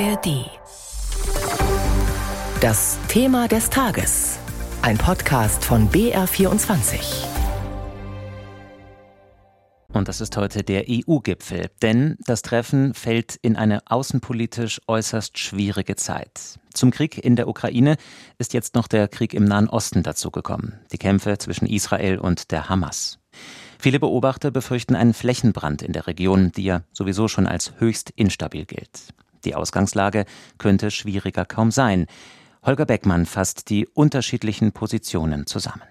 ARD. Das Thema des Tages. Ein Podcast von BR24. Und das ist heute der EU-Gipfel, denn das Treffen fällt in eine außenpolitisch äußerst schwierige Zeit. Zum Krieg in der Ukraine ist jetzt noch der Krieg im Nahen Osten dazugekommen, die Kämpfe zwischen Israel und der Hamas. Viele Beobachter befürchten einen Flächenbrand in der Region, die ja sowieso schon als höchst instabil gilt. Die Ausgangslage könnte schwieriger kaum sein. Holger Beckmann fasst die unterschiedlichen Positionen zusammen.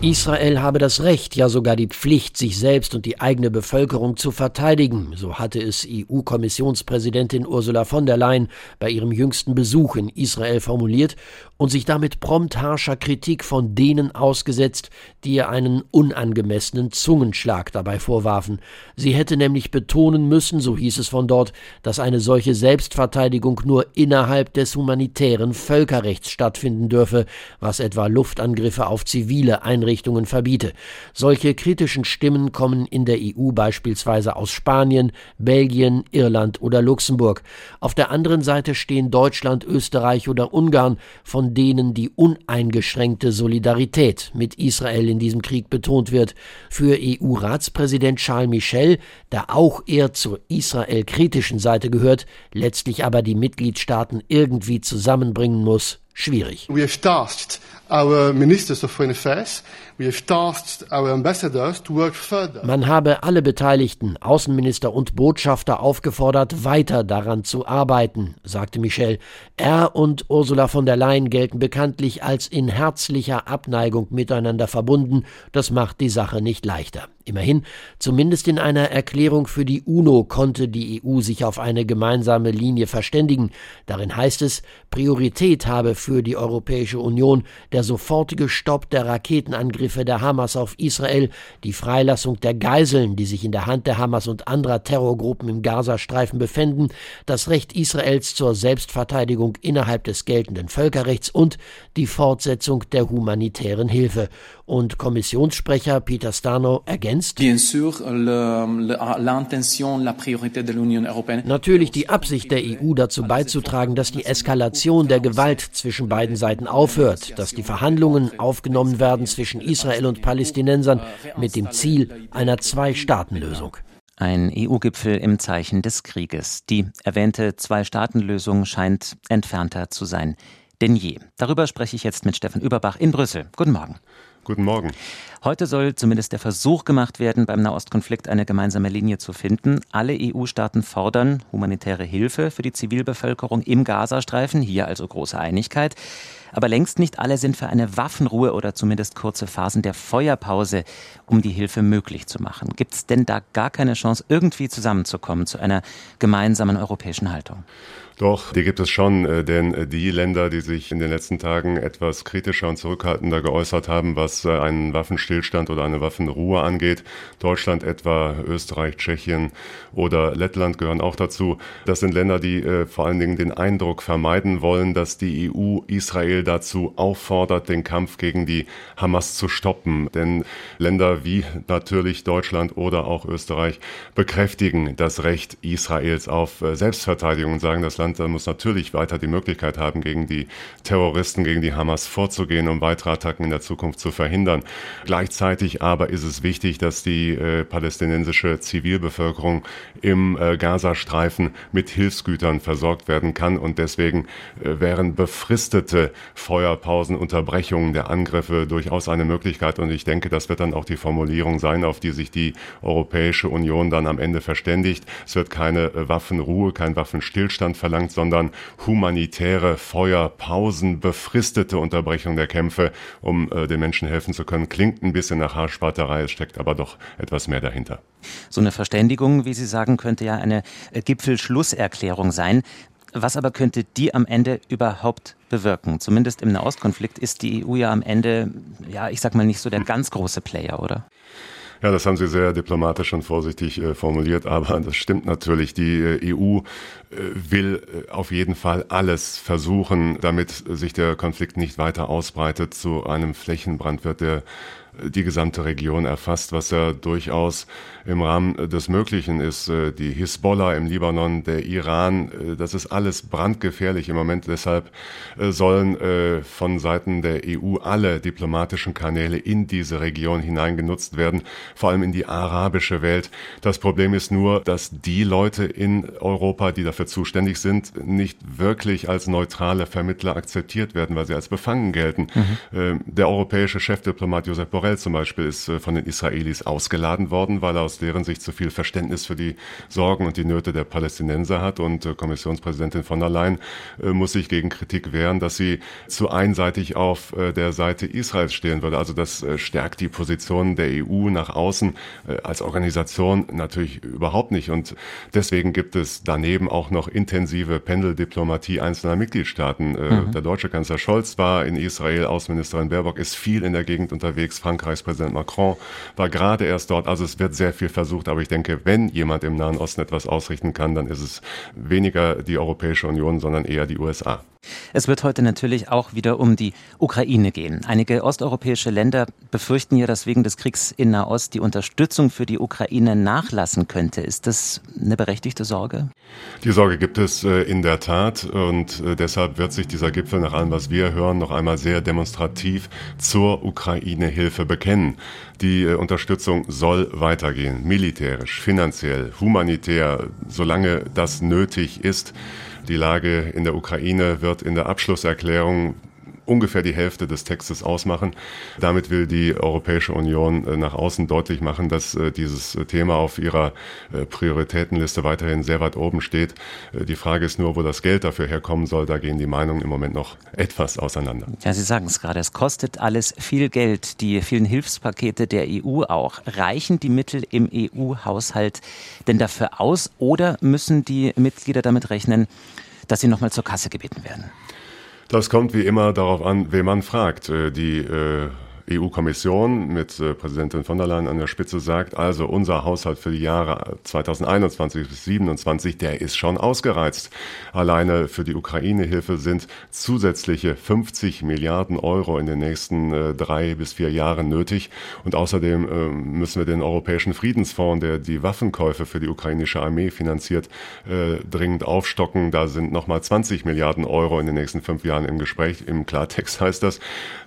Israel habe das Recht, ja sogar die Pflicht, sich selbst und die eigene Bevölkerung zu verteidigen, so hatte es EU-Kommissionspräsidentin Ursula von der Leyen bei ihrem jüngsten Besuch in Israel formuliert und sich damit prompt harscher Kritik von denen ausgesetzt, die ihr einen unangemessenen Zungenschlag dabei vorwarfen. Sie hätte nämlich betonen müssen, so hieß es von dort, dass eine solche Selbstverteidigung nur innerhalb des humanitären Völkerrechts stattfinden dürfe, was etwa Luftangriffe auf zivile Einrichtungen verbiete. Solche kritischen Stimmen kommen in der EU beispielsweise aus Spanien, Belgien, Irland oder Luxemburg. Auf der anderen Seite stehen Deutschland, Österreich oder Ungarn, von denen die uneingeschränkte Solidarität mit Israel in diesem Krieg betont wird. Für EU-Ratspräsident Charles Michel, der auch eher zur Israel-kritischen Seite gehört, letztlich aber die Mitgliedstaaten irgendwie zusammenbringen muss, schwierig. We have tasked our ministers of foreign affairs man habe alle Beteiligten, Außenminister und Botschafter aufgefordert, weiter daran zu arbeiten, sagte Michel. Er und Ursula von der Leyen gelten bekanntlich als in herzlicher Abneigung miteinander verbunden. Das macht die Sache nicht leichter. Immerhin, zumindest in einer Erklärung für die UNO konnte die EU sich auf eine gemeinsame Linie verständigen. Darin heißt es, Priorität habe für die Europäische Union der sofortige Stopp der Raketenangriffe Angriffe der Hamas auf Israel, die Freilassung der Geiseln, die sich in der Hand der Hamas und anderer Terrorgruppen im Gazastreifen befänden, das Recht Israels zur Selbstverteidigung innerhalb des geltenden Völkerrechts und die Fortsetzung der humanitären Hilfe. Und Kommissionssprecher Peter Stano ergänzt Natürlich die Absicht der EU dazu beizutragen, dass die Eskalation der Gewalt zwischen beiden Seiten aufhört, dass die Verhandlungen aufgenommen werden zwischen Israel und Palästinensern mit dem Ziel einer Zwei-Staaten-Lösung. Ein EU-Gipfel im Zeichen des Krieges. Die erwähnte Zwei-Staaten-Lösung scheint entfernter zu sein denn je. Darüber spreche ich jetzt mit Steffen Überbach in Brüssel. Guten Morgen. Guten Morgen. Heute soll zumindest der Versuch gemacht werden, beim Nahostkonflikt eine gemeinsame Linie zu finden. Alle EU-Staaten fordern humanitäre Hilfe für die Zivilbevölkerung im Gazastreifen. Hier also große Einigkeit. Aber längst nicht alle sind für eine Waffenruhe oder zumindest kurze Phasen der Feuerpause, um die Hilfe möglich zu machen. Gibt es denn da gar keine Chance, irgendwie zusammenzukommen zu einer gemeinsamen europäischen Haltung? Doch, die gibt es schon, äh, denn äh, die Länder, die sich in den letzten Tagen etwas kritischer und zurückhaltender geäußert haben, was äh, einen Waffenstillstand oder eine Waffenruhe angeht, Deutschland etwa, Österreich, Tschechien oder Lettland gehören auch dazu. Das sind Länder, die vor allen Dingen den Eindruck vermeiden wollen, dass die EU Israel dazu auffordert, den Kampf gegen die Hamas zu stoppen. Denn Länder wie natürlich Deutschland oder auch Österreich bekräftigen das Recht Israels auf Selbstverteidigung und sagen, das Land muss natürlich weiter die Möglichkeit haben, gegen die Terroristen, gegen die Hamas vorzugehen, um weitere Attacken in der Zukunft zu verhindern. Gleichzeitig aber ist es wichtig, dass die äh, palästinensische Zivilbevölkerung im äh, Gazastreifen mit Hilfsgütern versorgt werden kann und deswegen äh, wären befristete Feuerpausen, Unterbrechungen der Angriffe durchaus eine Möglichkeit und ich denke, das wird dann auch die Formulierung sein, auf die sich die Europäische Union dann am Ende verständigt. Es wird keine äh, Waffenruhe, kein Waffenstillstand verlangt sondern humanitäre Feuerpausen, befristete Unterbrechung der Kämpfe, um äh, den Menschen helfen zu können. Klingt ein bisschen nach Haarspalterei, es steckt aber doch etwas mehr dahinter. So eine Verständigung, wie Sie sagen, könnte ja eine äh, Gipfelschlusserklärung sein. Was aber könnte die am Ende überhaupt bewirken? Zumindest im Nahostkonflikt ist die EU ja am Ende, ja, ich sag mal nicht so der ganz große Player, oder? Ja, das haben Sie sehr diplomatisch und vorsichtig äh, formuliert, aber das stimmt natürlich. Die äh, EU äh, will äh, auf jeden Fall alles versuchen, damit sich der Konflikt nicht weiter ausbreitet. Zu einem Flächenbrand wird der die gesamte Region erfasst, was ja durchaus im Rahmen des Möglichen ist. Äh, die Hisbollah im Libanon, der Iran, äh, das ist alles brandgefährlich im Moment. Deshalb äh, sollen von Seiten der EU alle diplomatischen Kanäle in diese Region hineingenutzt werden, vor allem in die arabische Welt. Das Problem ist nur, dass die Leute in Europa, die dafür zuständig sind, nicht wirklich als neutrale Vermittler akzeptiert werden, weil sie als befangen gelten. Mhm. Der europäische Chefdiplomat Josep Borrell zum Beispiel ist von den Israelis ausgeladen worden, weil er aus deren Sicht zu viel Verständnis für die Sorgen und die Nöte der Palästinenser hat. Und äh, Kommissionspräsidentin von der Leyen äh, muss sich gegen Kritik wehren, dass sie zu einseitig auf äh, der Seite Israels stehen würde. Also das äh, stärkt die Position der EU nach außen äh, als Organisation natürlich überhaupt nicht. Und deswegen gibt es daneben auch noch intensive Pendeldiplomatie einzelner Mitgliedstaaten. Äh, mhm. Der deutsche Kanzler Scholz war in Israel, Außenministerin Baerbock ist viel in der Gegend unterwegs, Frankreichs Präsident Macron war gerade erst dort. Also es wird sehr viel viel versucht, aber ich denke, wenn jemand im Nahen Osten etwas ausrichten kann, dann ist es weniger die Europäische Union, sondern eher die USA. Es wird heute natürlich auch wieder um die Ukraine gehen. Einige osteuropäische Länder befürchten ja, dass wegen des Kriegs in Nahost die Unterstützung für die Ukraine nachlassen könnte. Ist das eine berechtigte Sorge? Die Sorge gibt es äh, in der Tat und äh, deshalb wird sich dieser Gipfel nach allem, was wir hören, noch einmal sehr demonstrativ zur Ukraine-Hilfe bekennen. Die äh, Unterstützung soll weitergehen, militärisch, finanziell, humanitär, solange das nötig ist. Die Lage in der Ukraine wird in der Abschlusserklärung ungefähr die Hälfte des Textes ausmachen. Damit will die Europäische Union äh, nach außen deutlich machen, dass äh, dieses Thema auf ihrer äh, Prioritätenliste weiterhin sehr weit oben steht. Die Frage ist nur, wo das Geld dafür herkommen soll. Da gehen die Meinungen im Moment noch etwas auseinander. Ja, Sie sagen es gerade, es kostet alles viel Geld. Die vielen Hilfspakete der EU auch. Reichen die Mittel im EU-Haushalt denn dafür aus oder müssen die Mitglieder damit rechnen, dass sie nochmal zur Kasse gebeten werden? Das kommt wie immer darauf an, wen man fragt. Äh, die äh, EU-Kommission mit äh, Präsidentin von der Leyen an der Spitze sagt, also unser Haushalt für die Jahre 2021 bis 2027, der ist schon ausgereizt. Alleine für die Ukraine-Hilfe sind zusätzliche 50 Milliarden Euro in den nächsten äh, drei bis vier Jahren nötig. Und außerdem äh, müssen wir den Europäischen Friedensfonds, der die Waffenkäufe für die ukrainische Armee finanziert, dringend aufstocken. Da sind nochmal 20 Milliarden Euro in den nächsten fünf Jahren im Gespräch. Im Klartext heißt das,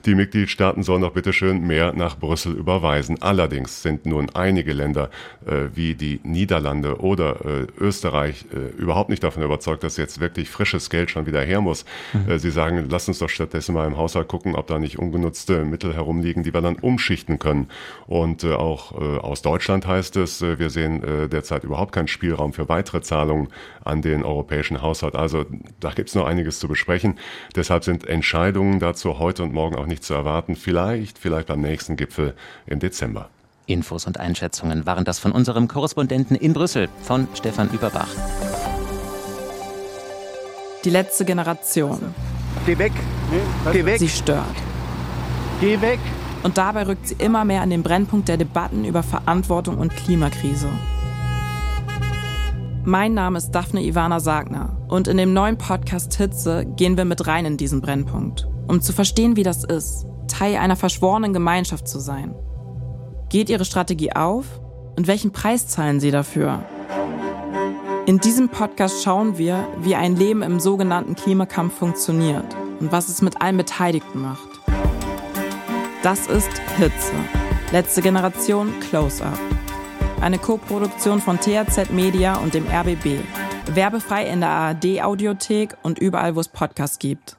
die Mitgliedstaaten sollen doch bitte bitteschön mehr nach Brüssel überweisen. Allerdings sind nun einige Länder äh, wie die Niederlande oder äh, Österreich äh, überhaupt nicht davon überzeugt, dass jetzt wirklich frisches Geld schon wieder her muss. Mhm. Äh, sie sagen, lass uns doch stattdessen mal im Haushalt gucken, ob da nicht ungenutzte Mittel herumliegen, die wir dann umschichten können. Und äh, auch äh, aus Deutschland heißt es, wir sehen derzeit überhaupt keinen Spielraum für weitere Zahlungen an den europäischen Haushalt. Also da gibt es noch einiges zu besprechen. Deshalb sind Entscheidungen dazu heute und morgen auch nicht zu erwarten. Vielleicht vielleicht beim nächsten Gipfel im Dezember. Infos und Einschätzungen waren das von unserem Korrespondenten in Brüssel, von Stefan Überbach. Die letzte Generation. Geh weg. Geh weg. Sie stört. Geh weg. Und dabei rückt sie immer mehr an den Brennpunkt der Debatten über Verantwortung und Klimakrise. Mein Name ist Daphne Ivana Sagner und in dem neuen Podcast Hitze gehen wir mit rein in diesen Brennpunkt, um zu verstehen, wie das ist, Teil einer verschworenen Gemeinschaft zu sein. Geht Ihre Strategie auf? Und welchen Preis zahlen Sie dafür? In diesem Podcast schauen wir, wie ein Leben im sogenannten Klimakampf funktioniert und was es mit allen Beteiligten macht. Das ist Hitze. Letzte Generation Close-Up. Eine Co-Produktion von THZ Media und dem RBB. Werbefrei in der ARD-Audiothek und überall, wo es Podcasts gibt.